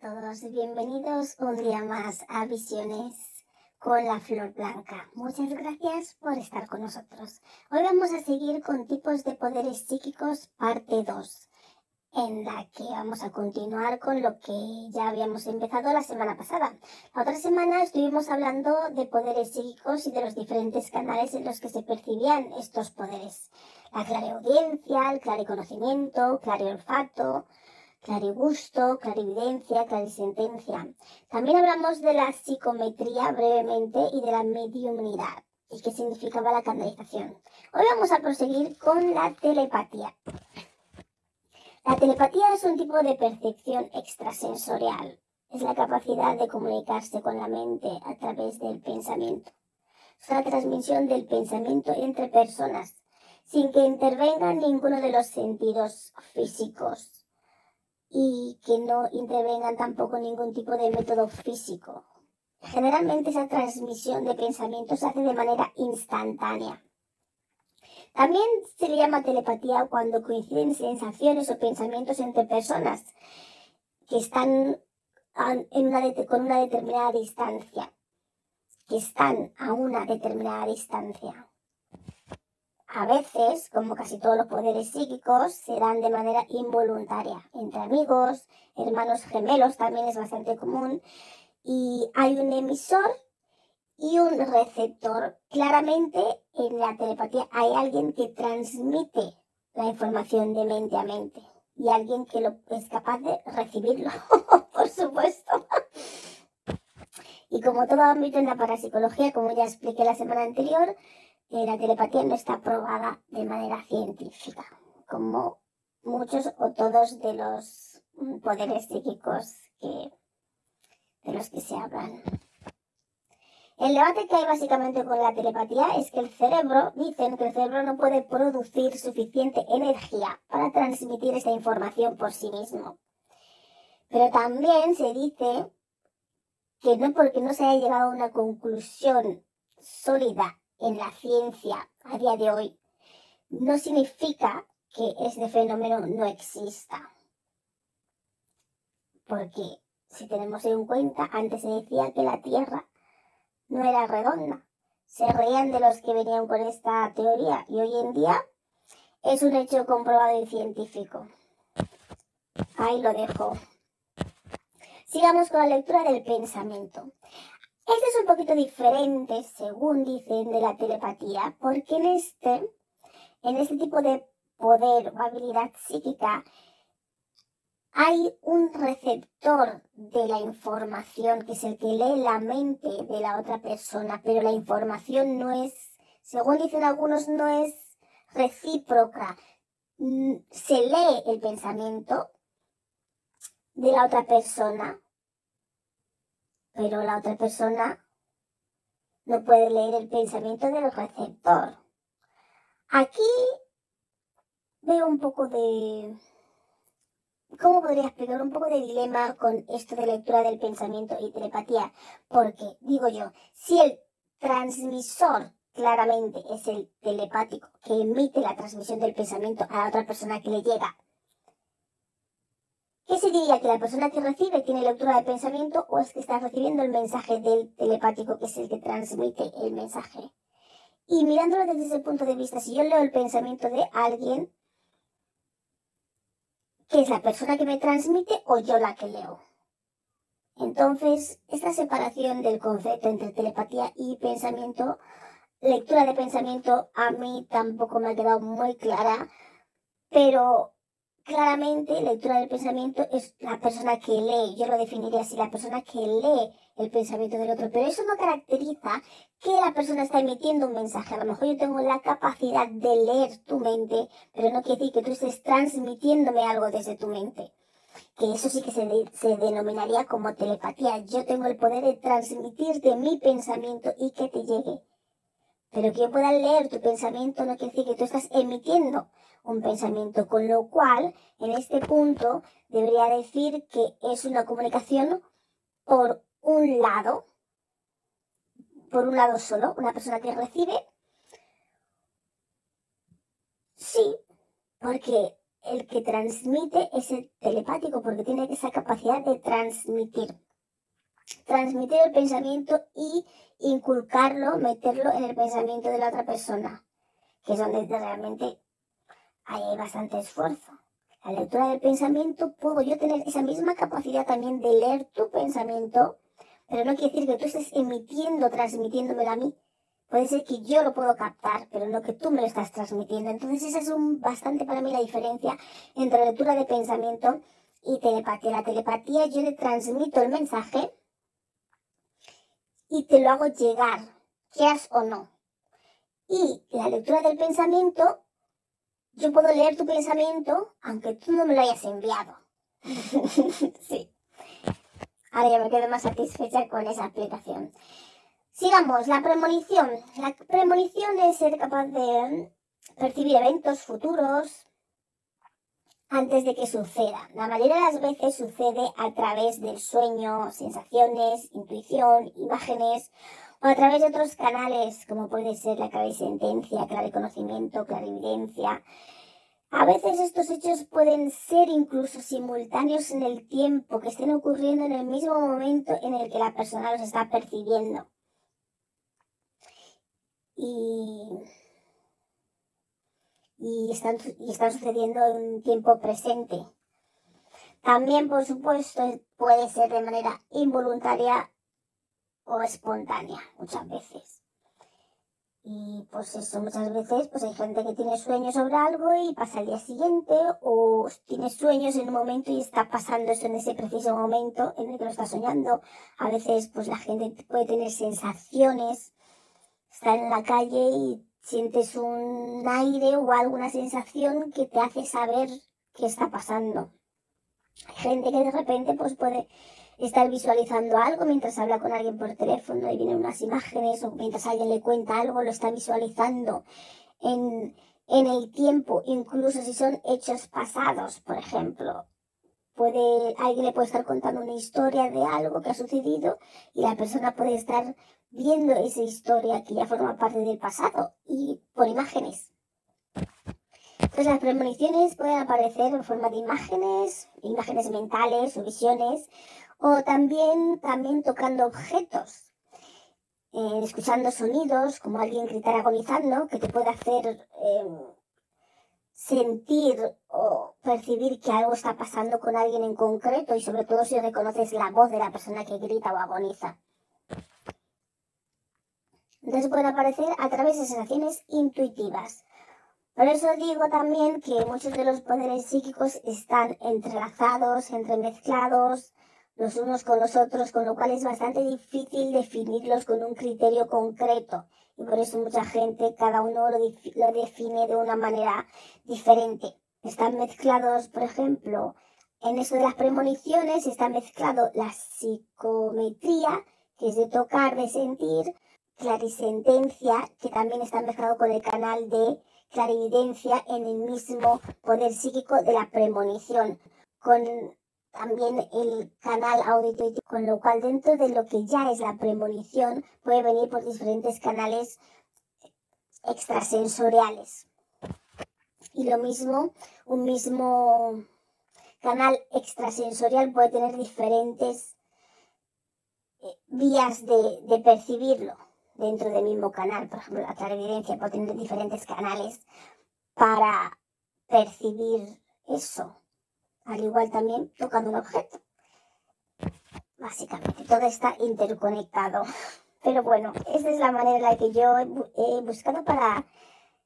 Todos, bienvenidos un día más a Visiones con la Flor Blanca. Muchas gracias por estar con nosotros. Hoy vamos a seguir con tipos de poderes psíquicos parte 2, en la que vamos a continuar con lo que ya habíamos empezado la semana pasada. La otra semana estuvimos hablando de poderes psíquicos y de los diferentes canales en los que se percibían estos poderes. La clareaudiencia, el clareconocimiento, clareolfato, clarigusto, clarividencia, clarisentencia. También hablamos de la psicometría brevemente y de la mediumnidad y qué significaba la canalización. Hoy vamos a proseguir con la telepatía. La telepatía es un tipo de percepción extrasensorial. Es la capacidad de comunicarse con la mente a través del pensamiento. Es la transmisión del pensamiento entre personas sin que intervengan ninguno de los sentidos físicos y que no intervengan tampoco ningún tipo de método físico. Generalmente esa transmisión de pensamientos se hace de manera instantánea. También se le llama telepatía cuando coinciden sensaciones o pensamientos entre personas que están en una con una determinada distancia, que están a una determinada distancia. A veces, como casi todos los poderes psíquicos, se dan de manera involuntaria. Entre amigos, hermanos gemelos también es bastante común. Y hay un emisor y un receptor. Claramente en la telepatía hay alguien que transmite la información de mente a mente y alguien que lo, es capaz de recibirlo, por supuesto. y como todo ámbito en la parapsicología, como ya expliqué la semana anterior, la telepatía no está probada de manera científica, como muchos o todos de los poderes psíquicos de los que se hablan. El debate que hay básicamente con la telepatía es que el cerebro, dicen que el cerebro no puede producir suficiente energía para transmitir esta información por sí mismo. Pero también se dice que no porque no se haya llegado a una conclusión sólida en la ciencia a día de hoy no significa que este fenómeno no exista. Porque si tenemos en cuenta, antes se decía que la Tierra no era redonda. Se reían de los que venían con esta teoría y hoy en día es un hecho comprobado y científico. Ahí lo dejo. Sigamos con la lectura del pensamiento. Este es un poquito diferente, según dicen, de la telepatía, porque en este, en este tipo de poder o habilidad psíquica, hay un receptor de la información, que es el que lee la mente de la otra persona, pero la información no es, según dicen algunos, no es recíproca. Mm, se lee el pensamiento de la otra persona, pero la otra persona no puede leer el pensamiento del receptor. Aquí veo un poco de... ¿Cómo podría explicar? Un poco de dilema con esto de lectura del pensamiento y telepatía. Porque, digo yo, si el transmisor claramente es el telepático que emite la transmisión del pensamiento a la otra persona que le llega ¿Qué se diría? ¿Que la persona que recibe tiene lectura de pensamiento o es que está recibiendo el mensaje del telepático que es el que transmite el mensaje? Y mirándolo desde ese punto de vista, si yo leo el pensamiento de alguien, ¿qué es la persona que me transmite o yo la que leo? Entonces, esta separación del concepto entre telepatía y pensamiento, lectura de pensamiento, a mí tampoco me ha quedado muy clara, pero claramente lectura del pensamiento es la persona que lee, yo lo definiría así, la persona que lee el pensamiento del otro, pero eso no caracteriza que la persona está emitiendo un mensaje. A lo mejor yo tengo la capacidad de leer tu mente, pero no quiere decir que tú estés transmitiéndome algo desde tu mente. que eso sí que se, se, denominaría como telepatía. Yo tengo el poder de transmitirte mi pensamiento y que te llegue. Pero que yo pueda leer tu pensamiento no quiere decir que tú estás emitiendo un pensamiento, con lo cual en este punto debería decir que es una comunicación por un lado, por un lado solo, una persona que recibe. Sí, porque el que transmite es el telepático, porque tiene esa capacidad de transmitir. Transmitir el pensamiento y inculcarlo, meterlo en el pensamiento de la otra persona, que es donde realmente hay bastante esfuerzo. La lectura del pensamiento, puedo yo tener esa misma capacidad también de leer tu pensamiento, pero no quiere decir que tú estés emitiendo, transmitiéndomelo a mí. Puede ser que yo lo puedo captar, pero no que tú me lo estás transmitiendo. Entonces esa es un, bastante para mí la diferencia entre lectura de pensamiento y telepatía. La telepatía yo le transmito el mensaje y te lo hago llegar, quieras o no. Y la lectura del pensamiento, yo puedo leer tu pensamiento aunque tú no me lo hayas enviado. sí. Ahora ya me quedo más satisfecha con esa aplicación. Sigamos, la premonición. La premonición es ser capaz de percibir eventos futuros antes de que suceda. La mayoría de las veces sucede a través del sueño, sensaciones, intuición, imágenes o a través de otros canales como puede ser la clarisentencia, clariconocimiento, clarividencia. A veces estos hechos pueden ser incluso simultáneos en el tiempo, que estén ocurriendo en el mismo momento en el que la persona los está percibiendo y, y, están, y están sucediendo en tiempo presente. También, por supuesto, puede ser de manera involuntaria o espontánea, muchas veces. Y pues eso, muchas veces pues hay gente que tiene sueños sobre algo y pasa al día siguiente, o tiene sueños en un momento y está pasando eso en ese preciso momento en el que lo está soñando. A veces pues la gente puede tener sensaciones estar en la calle y sientes un aire o alguna sensación que te hace saber qué está pasando. Hay gente que de repente pues puede estar visualizando algo mientras habla con alguien por teléfono y vienen unas imágenes o mientras alguien le cuenta algo lo está visualizando en, en el tiempo, incluso si son hechos pasados, por ejemplo. Puede, alguien le puede estar contando una historia de algo que ha sucedido y la persona puede estar viendo esa historia que ya forma parte del pasado y por imágenes. Entonces las premoniciones pueden aparecer en forma de imágenes, imágenes mentales o visiones, o también, también tocando objetos, eh, escuchando sonidos, como alguien gritar agonizando, que te puede hacer em, sentir o percibir que algo está pasando con alguien en concreto y sobre todo si reconoces la voz de la persona que grita o agoniza. Entonces pueden aparecer a través de sensaciones intuitivas. Por eso digo también que muchos de los poderes psíquicos están entrelazados, entremezclados los unos con los otros, con lo cual es bastante difícil definirlos con un criterio concreto. Y por eso mucha gente, cada uno lo, lo define de una manera diferente. Están mezclados, por ejemplo, en eso de las premoniciones, está mezclado la psicometría, que es de tocar, de sentir, clarisentencia, que también está mezclado con el canal de clarividencia en el mismo poder psíquico de la premonición, con también el canal auditivo, con lo cual dentro de lo que ya es la premonición puede venir por diferentes canales extrasensoriales. Y lo mismo, un mismo canal extrasensorial puede tener diferentes eh, vías de, de percibirlo dentro del mismo canal. Por ejemplo, la clarividencia puede tener diferentes canales para percibir eso. Al igual también tocando un objeto. Básicamente, todo está interconectado. Pero bueno, esa es la manera en la que yo he buscado para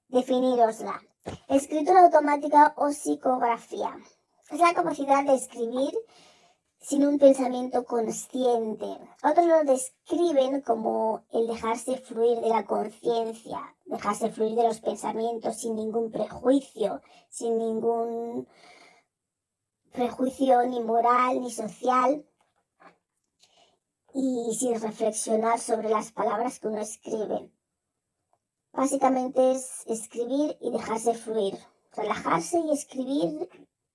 definirosla. Escritura automática o psicografía. Es la capacidad de escribir sin un pensamiento consciente. Otros lo describen como el dejarse fluir de la conciencia, dejarse fluir de los pensamientos sin ningún prejuicio, sin ningún prejuicio ni moral ni social y sin reflexionar sobre las palabras que uno escribe. Básicamente es escribir y dejarse fluir, relajarse y escribir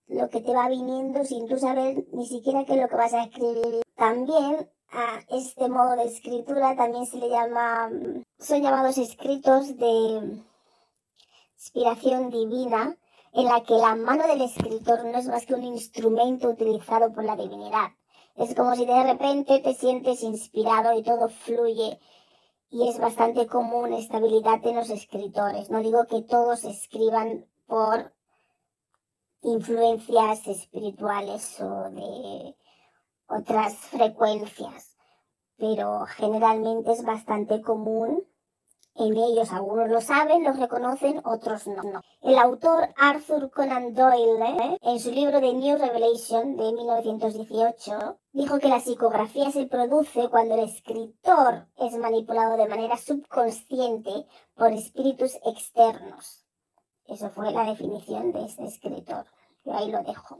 lo que te va viniendo sin tú saber ni siquiera qué es lo que vas a escribir. También a este modo de escritura también se le llama, son llamados escritos de inspiración divina, en la que la mano del escritor no es más que un instrumento utilizado por la divinidad. Es como si de repente te sientes inspirado y todo fluye y es bastante común estabilidad en los escritores. No digo que todos escriban por influencias espirituales o de otras frecuencias, pero generalmente es bastante común en ellos. Algunos lo saben, los reconocen, otros no. El autor Arthur Conan Doyle, en su libro The New Revelation de 1918, dijo que la psicografía se produce cuando el escritor es manipulado de manera subconsciente por espíritus externos. Eso fue la definición de este escritor. Yo ahí lo dejo.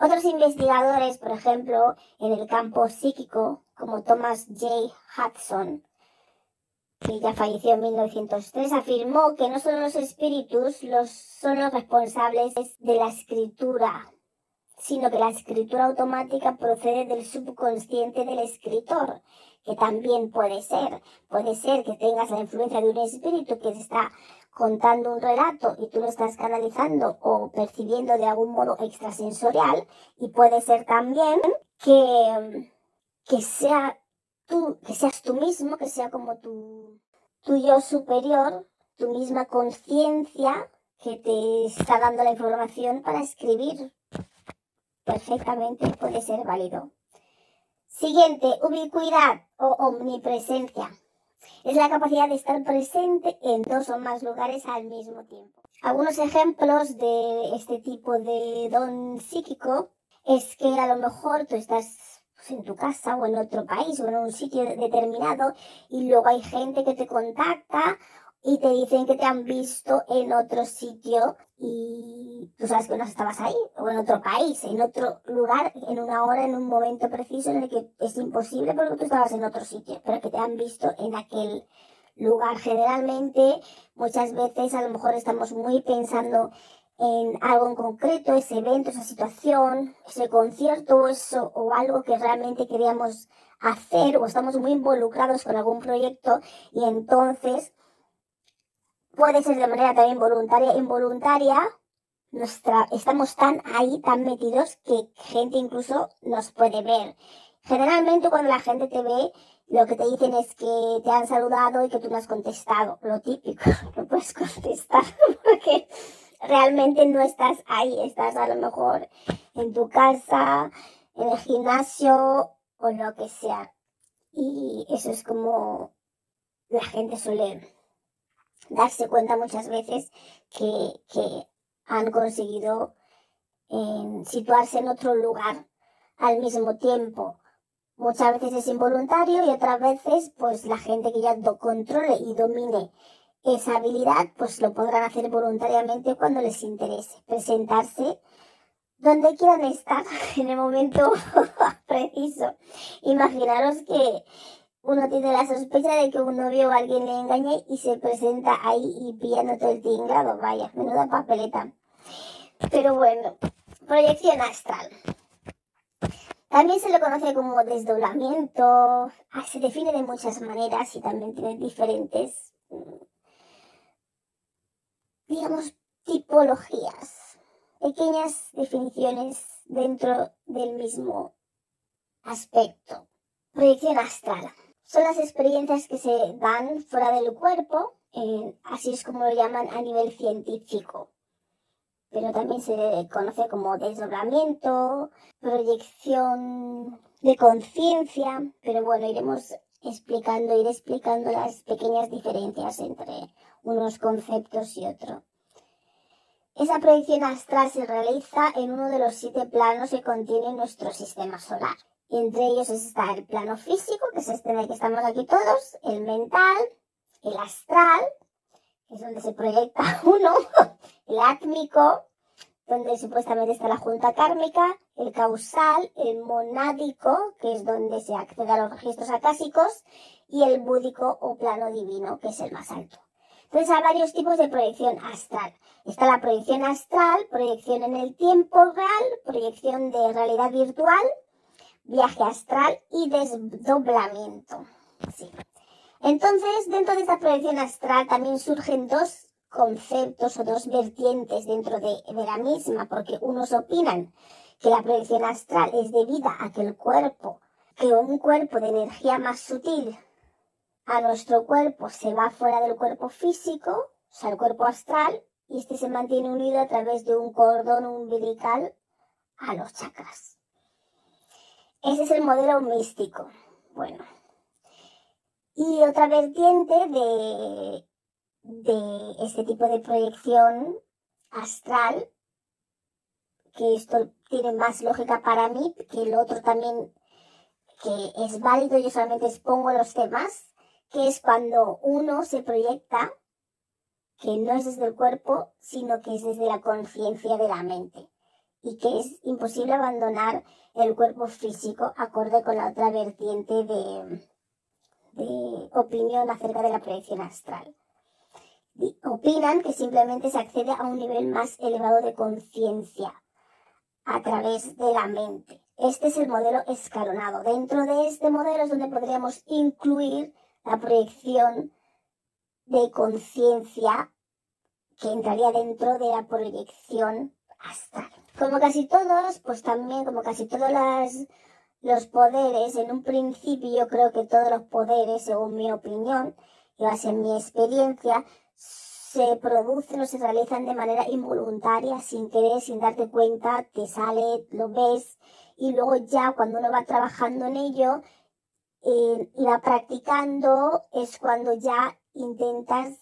Otros investigadores, por ejemplo, en el campo psíquico, como Thomas J. Hudson, que ya falleció en 1903, afirmó que no solo los espíritus los, son los responsables de la escritura, sino que la escritura automática procede del subconsciente del escritor, que también puede ser. Puede ser que tengas la influencia de un espíritu que te está contando un relato y tú lo estás canalizando o percibiendo de algún modo extrasensorial, y puede ser también que, que sea tú, que seas tú mismo, que sea como tu, tu yo superior, tu misma conciencia que te está dando la información para escribir. Perfectamente puede ser válido. Siguiente, ubicuidad o omnipresencia. Es la capacidad de estar presente en dos o más lugares al mismo tiempo. Algunos ejemplos de este tipo de don psíquico es que a lo mejor tú estás en tu casa o en otro país o en un sitio determinado y luego hay gente que te contacta y te dicen que te han visto en otro sitio y tú sabes que no estabas ahí o en otro país, en otro lugar, en una hora, en un momento preciso en el que es imposible porque tú estabas en otro sitio, pero que te han visto en aquel lugar. Generalmente, muchas veces a lo mejor estamos muy pensando en algo en concreto, ese evento, esa situación, ese concierto eso, o algo que realmente queríamos hacer o estamos muy involucrados con algún proyecto y entonces puede ser de manera también voluntaria involuntaria, nuestra, estamos tan ahí, tan metidos que gente incluso nos puede ver. Generalmente cuando la gente te ve, lo que te dicen es que te han saludado y que tú no has contestado. Lo típico, no puedes contestar porque realmente no estás ahí, estás a lo mejor en tu casa, en el gimnasio o lo que sea. Y eso es como la gente suele darse cuenta muchas veces que, han conseguido situarse en otro lugar al mismo tiempo. Muchas veces es involuntario y otras veces pues la gente que ya lo controle y domine esa habilidad, pues lo podrán hacer voluntariamente cuando les interese. Presentarse donde quieran estar en el momento preciso. Imaginaros que uno tiene la sospecha de que un novio o alguien le engañe y se presenta ahí y pillando todo el tinglado. Vaya, menuda papeleta. Pero bueno, proyección astral. También se lo conoce como desdoblamiento. Ah, se define de muchas maneras y también tiene diferentes mm, digamos, tipologías, pequeñas definiciones dentro del mismo aspecto. Proyección astral. Son las experiencias que se dan fuera del cuerpo, así es como lo llaman a nivel científico. Pero también se conoce como desdoblamiento, proyección de conciencia, pero bueno, iremos explicando, ir explicando las pequeñas diferencias entre unos conceptos y otro. Esa proyección astral se realiza en uno de los siete planos que contiene nuestro sistema solar. Entre ellos está el plano físico, que es este en el que estamos aquí todos, el mental, el astral, que es donde se proyecta uno, el átmico, donde supuestamente está la junta kármica, el causal, el monádico, que es donde se accede a los registros acásicos, y el búdico o plano divino, que es el más alto. Entonces hay varios tipos de proyección astral. Está la proyección astral, proyección en el tiempo real, proyección de realidad virtual, viaje astral y desdoblamiento. Entonces, dentro de esta proyección astral también surgen dos conceptos o dos vertientes dentro de, la misma, porque unos opinan que la proyección astral es debida a que el cuerpo, que un cuerpo de energía más sutil a nuestro cuerpo se va fuera del cuerpo físico, o sea, el cuerpo astral, y este se mantiene unido a través de un cordón umbilical a los chakras. Ese es el modelo místico. Bueno. Y otra vertiente de de este tipo de proyección astral, que esto tiene más lógica para mí, que el otro también, que es válido, yo solamente expongo los temas, que es cuando uno se proyecta, que no es desde el cuerpo, sino que es desde la conciencia de la mente, y que es imposible abandonar el cuerpo físico acorde con la otra vertiente de, de opinión acerca de la proyección astral opinan que simplemente se accede a un nivel más elevado de conciencia a través de la mente. Este es el modelo escalonado. Dentro de este modelo es donde podríamos incluir la proyección de conciencia que entraría dentro de la proyección astral. Como casi todos, pues también como casi todos los poderes, en un principio yo creo que todos los poderes, según mi opinión y base en mi experiencia, se producen o se realizan de manera involuntaria, sin querer, sin darte cuenta, te sale, lo ves y luego ya cuando uno va trabajando en ello eh, va practicando es cuando ya intentas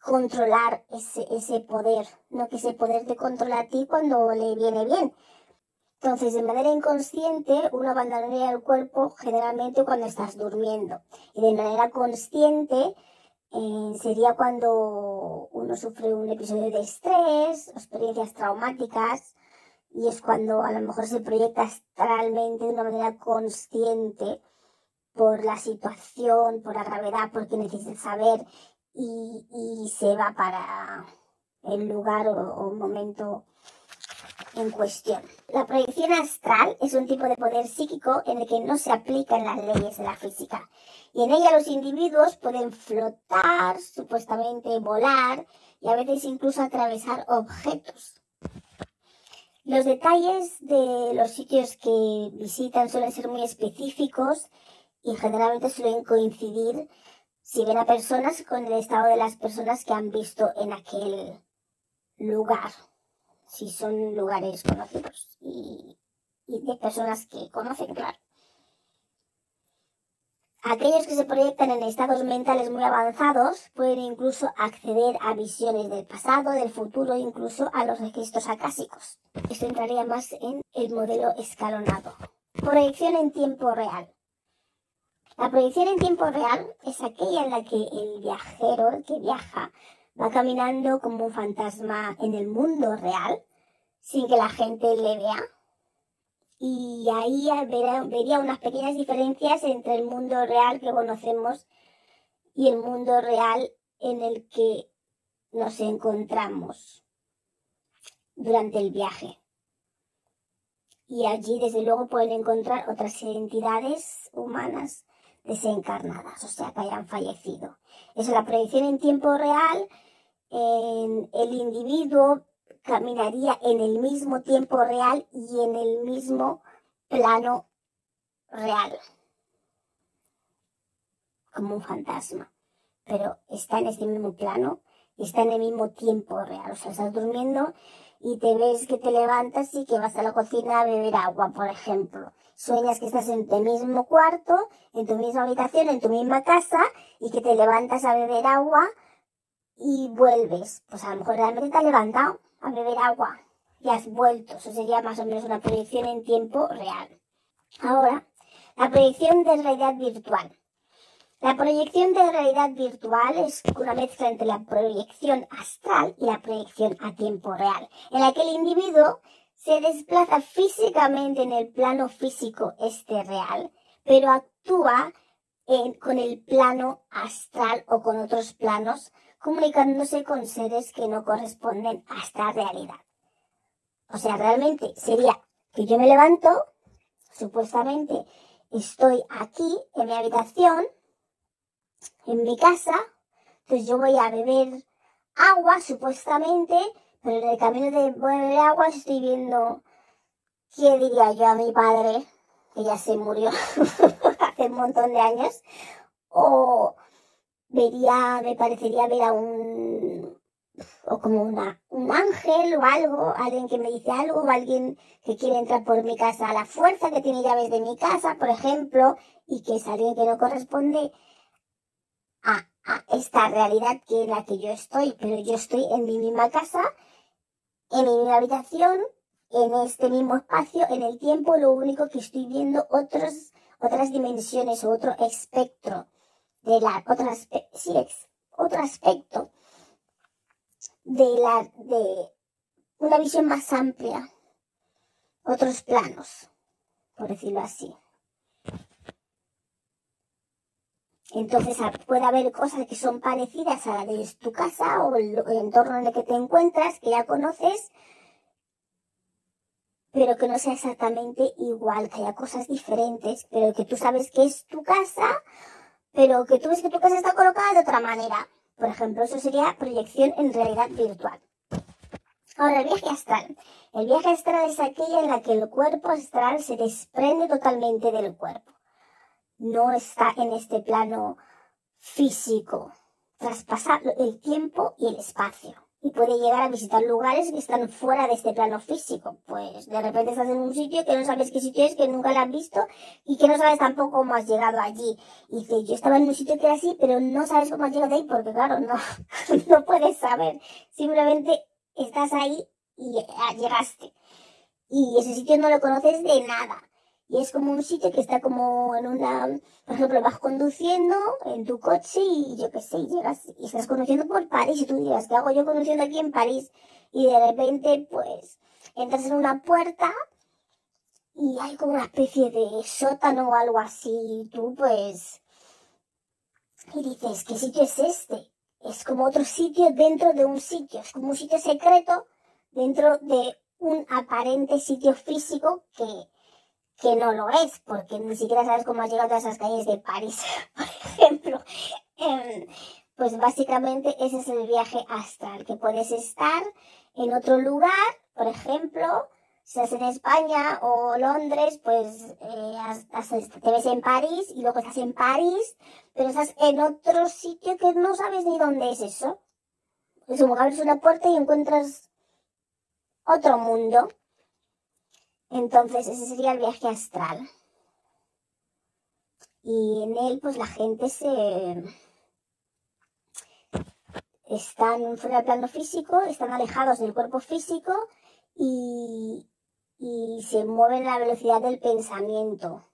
controlar ese, ese poder, no que ese poder te controla a ti cuando le viene bien. Entonces, de manera inconsciente, uno abandonaría el cuerpo generalmente cuando estás durmiendo. Y de manera consciente, eh, sería cuando uno sufre un episodio de estrés, experiencias traumáticas, y es cuando a lo mejor se proyecta astralmente de una manera consciente por la situación, por la gravedad, porque necesita saber y, se va para el lugar o, o momento en cuestión. La proyección astral es un tipo de poder psíquico en el que no se aplican las leyes de la física y en ella los individuos pueden flotar, supuestamente volar y a veces incluso atravesar objetos. Los detalles de los sitios que visitan suelen ser muy específicos y generalmente suelen coincidir si ven a personas con el estado de las personas que han visto en aquel lugar, si son lugares conocidos y, y de personas que conocen, claro. Aquellos que se proyectan en estados mentales muy avanzados pueden incluso acceder a visiones del pasado, del futuro, incluso a los registros acásicos. Esto entraría más en el modelo escalonado. Proyección en tiempo real. La proyección en tiempo real es aquella en la que el viajero, el que viaja, va caminando como un fantasma en el mundo real, sin que la gente le vea, y ahí vería unas pequeñas diferencias entre el mundo real que conocemos y el mundo real en el que nos encontramos durante el viaje. Y allí, desde luego, pueden encontrar otras entidades humanas desencarnadas, o sea, que hayan fallecido. Es la predicción en tiempo real, en el individuo caminaría en el mismo tiempo real y en el mismo plano real. Como un fantasma. Pero está en este mismo plano y está en el mismo tiempo real. O sea, estás durmiendo y te ves que te levantas y que vas a la cocina a beber agua, por ejemplo. Sueñas que estás en tu mismo cuarto, en tu misma habitación, en tu misma casa y que te levantas a beber agua y vuelves. Pues a lo mejor realmente te has levantado a beber agua y has vuelto. Eso sería más o menos una proyección en tiempo real. Ahora, la proyección de realidad virtual. La proyección de realidad virtual es una mezcla entre la proyección astral y la proyección a tiempo real, en la que el individuo se desplaza físicamente en el plano físico este real, pero actúa con el plano astral o con otros planos, comunicándose con seres que no corresponden a esta realidad. O sea, realmente sería que yo me levanto, supuestamente estoy aquí en mi habitación, en mi casa, entonces yo voy a beber agua, supuestamente, pero en el camino de beber agua estoy viendo, ¿qué diría yo a mi padre? Que ya se murió hace un montón de años. O vería, me parecería ver a un, o como una, un ángel o algo, alguien que me dice algo, o alguien que quiere entrar por mi casa a la fuerza, que tiene llaves de mi casa, por ejemplo, y que es alguien que no corresponde a, esta realidad que es la que yo estoy, pero yo estoy en mi misma casa, en mi habitación, en este mismo espacio, en el tiempo, lo único que estoy viendo otros, otras dimensiones o otro espectro de la, otras, sí, otro aspecto de la, de una visión más amplia, otros planos, por decirlo así. Entonces puede haber cosas que son parecidas a la de tu casa o el, entorno en el que te encuentras, que ya conoces, pero que no sea exactamente igual, que haya cosas diferentes, pero que tú sabes que es tu casa, pero que tú ves que tu casa está colocada de otra manera. Por ejemplo, eso sería proyección en realidad virtual. Ahora, el viaje astral. El viaje astral es aquella en la que el cuerpo astral se desprende totalmente del cuerpo no está en este plano físico, traspasa el tiempo y el espacio. Y puede llegar a visitar lugares que están fuera de este plano físico. Pues de repente estás en un sitio que no sabes qué sitio es, que nunca lo has visto y que no sabes tampoco cómo has llegado allí. Y dice, yo estaba en un sitio que era así, pero no sabes cómo has llegado ahí porque claro, no, no puedes saber. Simplemente estás ahí y llegaste. Y ese sitio no lo conoces de nada. Y es como un sitio que está como en una, por ejemplo, vas conduciendo en tu coche y yo qué sé, llegas y estás conduciendo por París y tú dirás, ¿qué hago yo conduciendo aquí en París? Y de repente, pues, entras en una puerta y hay como una especie de sótano o algo así y tú, pues, y dices, ¿qué sitio es este? Es como otro sitio dentro de un sitio, es como un sitio secreto dentro de un aparente sitio físico que que no lo es, porque ni siquiera sabes cómo has llegado a esas calles de París, por ejemplo. Em, pues básicamente ese es el viaje astral, que puedes estar en otro lugar, por ejemplo, si estás en España o Londres, pues eh, te ves en París y luego estás en París, pero estás en otro sitio que no sabes ni dónde es eso. Es como que abres una puerta y encuentras otro mundo. Entonces, ese sería el viaje astral. Y en él, pues la gente se... Están fuera del plano físico, están alejados del cuerpo físico y, se mueven a la velocidad del pensamiento.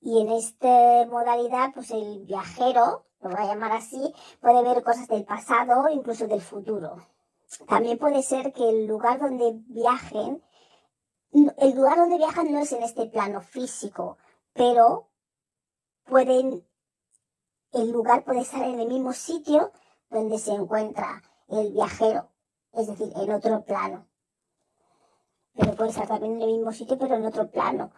Y en esta modalidad, pues el viajero, lo voy a llamar así, puede ver cosas del pasado, incluso del futuro. También puede ser que el lugar donde viajen, el lugar donde viajan no es en este plano físico, pero pueden, el lugar puede estar en el mismo sitio donde se encuentra el viajero, es decir, en otro plano. Pero puede estar también en el mismo sitio, pero en otro plano.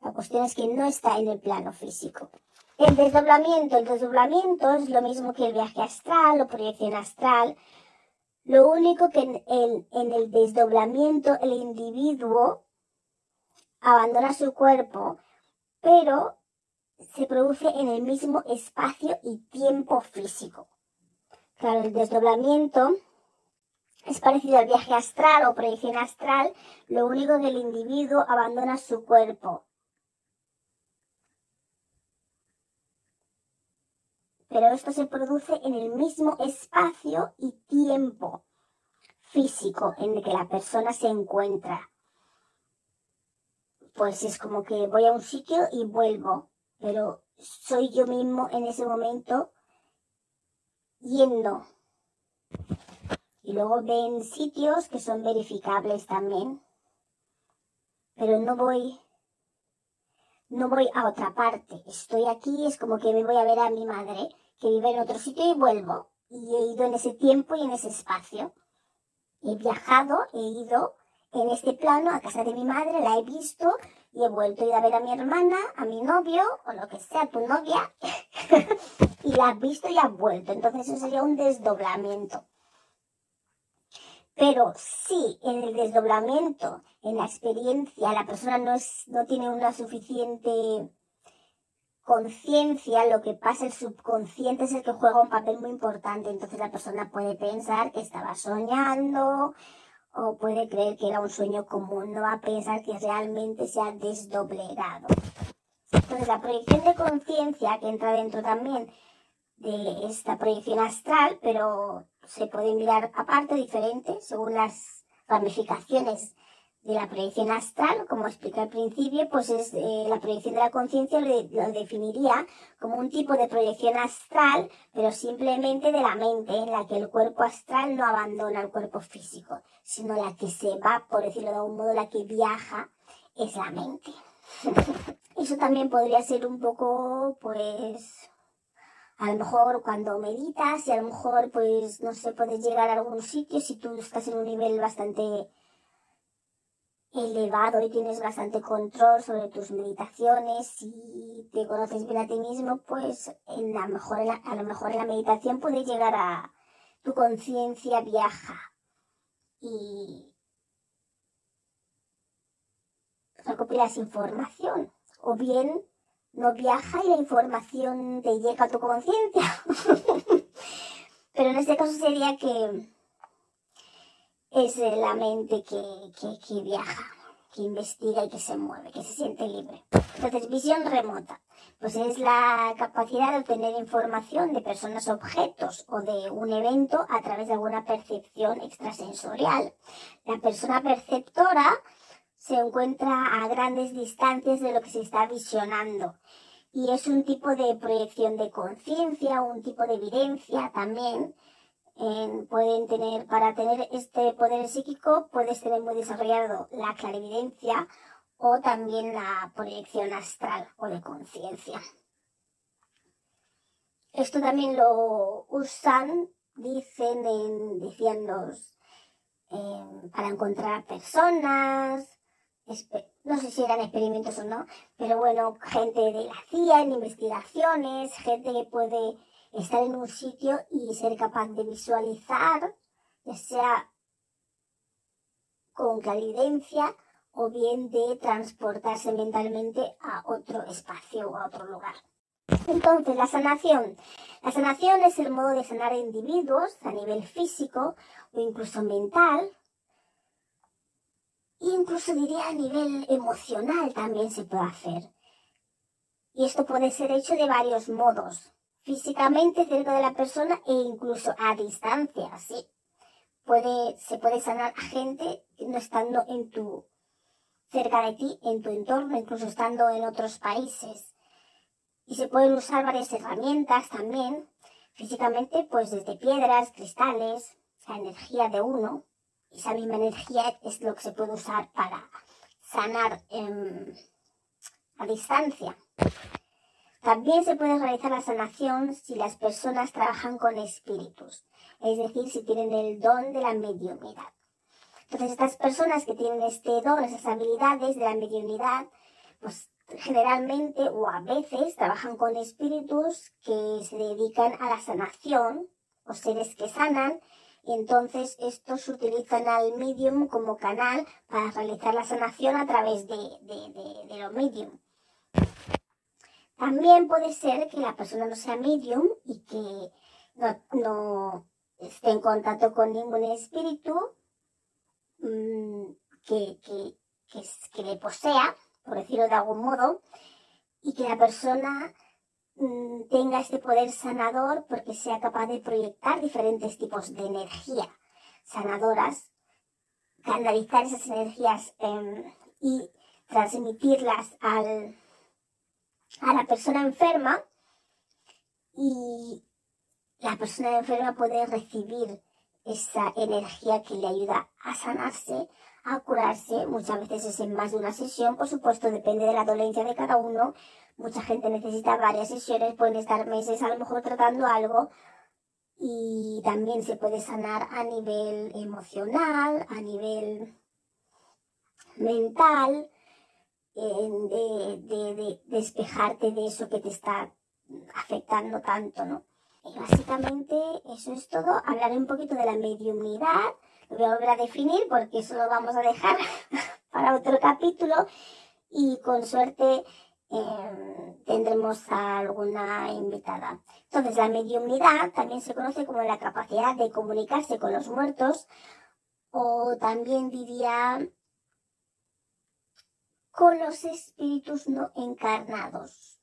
La cuestión es que no está en el plano físico. El desdoblamiento, el desdoblamiento es lo mismo que el viaje astral o proyección astral, lo único que en el, el desdoblamiento el individuo abandona su cuerpo, pero se produce en el mismo espacio y tiempo físico. Claro, el desdoblamiento es parecido al viaje astral o proyección astral, lo único que el individuo abandona su cuerpo, pero esto se produce en el mismo espacio y tiempo físico en el que la persona se encuentra. Pues es como que voy a un sitio y vuelvo, pero soy yo mismo en ese momento yendo. Y luego ven sitios que son verificables también. Pero no voy, no voy a otra parte. Estoy aquí, es como que me voy a ver a mi madre, que vive en otro sitio y vuelvo. Y he ido en ese tiempo y en ese espacio. He viajado, he ido en este plano a casa de mi madre, la he visto y he vuelto a ir a ver a mi hermana, a mi novio o lo que sea, tu novia, y la has visto y has vuelto. Entonces eso sería un desdoblamiento. Pero si en el desdoblamiento, en la experiencia, la persona no, es, no tiene una suficiente conciencia, lo que pasa, el subconsciente es el que juega un papel muy importante. Entonces la persona puede pensar que estaba soñando, o puede creer que era un sueño común, no va a pensar que realmente se ha desdoblegado. Entonces la proyección de conciencia que entra dentro también de esta proyección astral, pero se puede mirar aparte, diferente, según las ramificaciones de la proyección astral, como expliqué al principio, pues es eh, la proyección de la conciencia lo, definiría como un tipo de proyección astral, pero simplemente de la mente, en la que el cuerpo astral no abandona el cuerpo físico, sino la que se va, por decirlo de algún modo, la que viaja es la mente. Eso también podría ser un poco, pues, a lo mejor cuando meditas y a lo mejor, pues, no sé, puedes llegar a algún sitio si tú estás en un nivel bastante elevado y tienes bastante control sobre tus meditaciones y te conoces bien a ti mismo, pues en la mejor, a lo mejor en la meditación puedes llegar a tu conciencia viaja y recopilas información o bien no viaja y la información te llega a tu conciencia. Pero en este caso sería que es la mente que, que, viaja, que investiga y que se mueve, que se siente libre. Entonces, visión remota, pues es la capacidad de obtener información de personas, objetos o de un evento a través de alguna percepción extrasensorial. La persona perceptora se encuentra a grandes distancias de lo que se está visionando. Y es un tipo de proyección de conciencia, un tipo de evidencia también, pueden tener, para tener este poder psíquico, puedes tener muy desarrollado la clarividencia o también la proyección astral o de conciencia. Esto también lo usan, dicen, en, decían para encontrar personas, no sé si eran experimentos o no, pero bueno, gente de la CIA en investigaciones, gente que puede estar en un sitio y ser capaz de visualizar, ya sea con claridencia o bien de transportarse mentalmente a otro espacio o a otro lugar. Entonces, la sanación. La sanación es el modo de sanar a individuos a nivel físico o incluso mental. incluso diría a nivel emocional también se puede hacer. Y esto puede ser hecho de varios modos físicamente cerca de la persona e incluso a distancia, sí. Puede, se puede sanar a gente no estando en tu, cerca de ti, en tu entorno, incluso estando en otros países. Y se pueden usar varias herramientas también, físicamente, pues desde piedras, cristales, la energía de uno. Esa misma energía es lo que se puede usar para sanar a distancia. También se puede realizar la sanación si las personas trabajan con espíritus, es decir, si tienen el don de la mediunidad. Entonces, estas personas que tienen este don, esas habilidades de la mediunidad, pues generalmente o a veces trabajan con espíritus que se dedican a la sanación o seres que sanan y entonces estos utilizan al medium como canal para realizar la sanación a través de, de, de, de lo medium. También puede ser que la persona no sea medium y que no, esté en contacto con ningún espíritu mm, que, que, le posea, por decirlo de algún modo, y que la persona mm, tenga este poder sanador porque sea capaz de proyectar diferentes tipos de energía sanadoras, canalizar esas energías em, y transmitirlas al, a la persona enferma y la persona enferma puede recibir esa energía que le ayuda a sanarse, a curarse. Muchas veces es en más de una sesión, por supuesto, depende de la dolencia de cada uno. Mucha gente necesita varias sesiones, pueden estar meses a lo mejor tratando algo y también se puede sanar a nivel emocional, a nivel mental, de, de, despejarte de eso que te está afectando tanto, ¿no? Y básicamente eso es todo. Hablaré un poquito de la mediunidad. Lo voy a volver a definir porque eso lo vamos a dejar para otro capítulo. Y con suerte em, tendremos a alguna invitada. Entonces, la mediunidad también se conoce como la capacidad de comunicarse con los muertos o también diría con los espíritus no encarnados,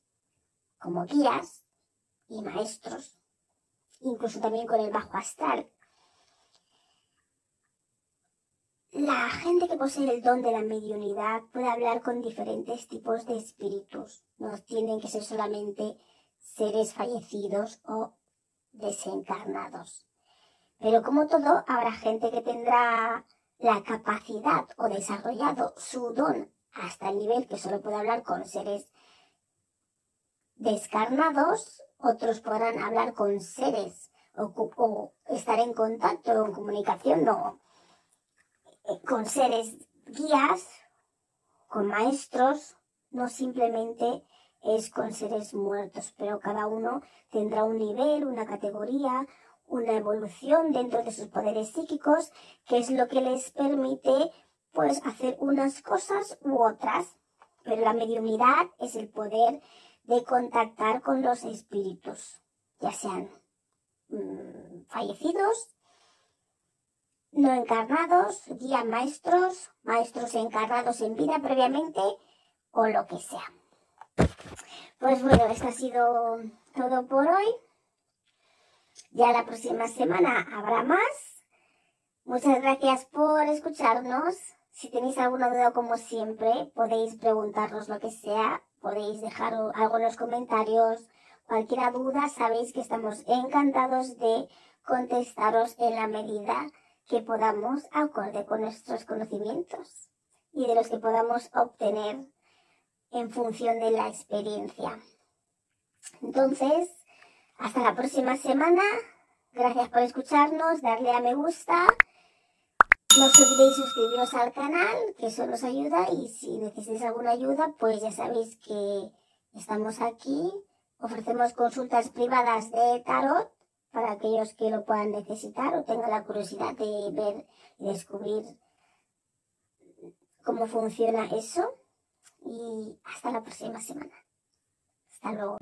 como guías y maestros, incluso también con el bajo astral. La gente que posee el don de la mediunidad puede hablar con diferentes tipos de espíritus. No tienen que ser solamente seres fallecidos o desencarnados. Pero como todo, habrá gente que tendrá la capacidad o desarrollado su don hasta el nivel que solo puede hablar con seres descarnados, otros podrán hablar con seres o, estar en contacto o comunicación no, eh, con seres guías, con maestros, no simplemente es con seres muertos, pero cada uno tendrá un nivel, una categoría, una evolución dentro de sus poderes psíquicos, que es lo que les permite puedes hacer unas cosas u otras, pero la mediunidad es el poder de contactar con los espíritus, ya sean mm, fallecidos, no encarnados, guías maestros, maestros encarnados en vida previamente o lo que sea. Pues bueno, esto ha sido todo por hoy. Ya la próxima semana habrá más. Muchas gracias por escucharnos. Si tenéis alguna duda, como siempre, podéis preguntarnos lo que sea, podéis dejar algo en los comentarios. Cualquier duda, sabéis que estamos encantados de contestaros en la medida que podamos, acorde con nuestros conocimientos y de los que podamos obtener en función de la experiencia. Entonces, hasta la próxima semana. Gracias por escucharnos, darle a me gusta no os olvidéis suscribiros al canal, que eso nos ayuda y si necesitáis alguna ayuda, pues ya sabéis que estamos aquí. Ofrecemos consultas privadas de tarot para aquellos que lo puedan necesitar o tengan la curiosidad de ver y descubrir cómo funciona eso. Y hasta la próxima semana. Hasta luego.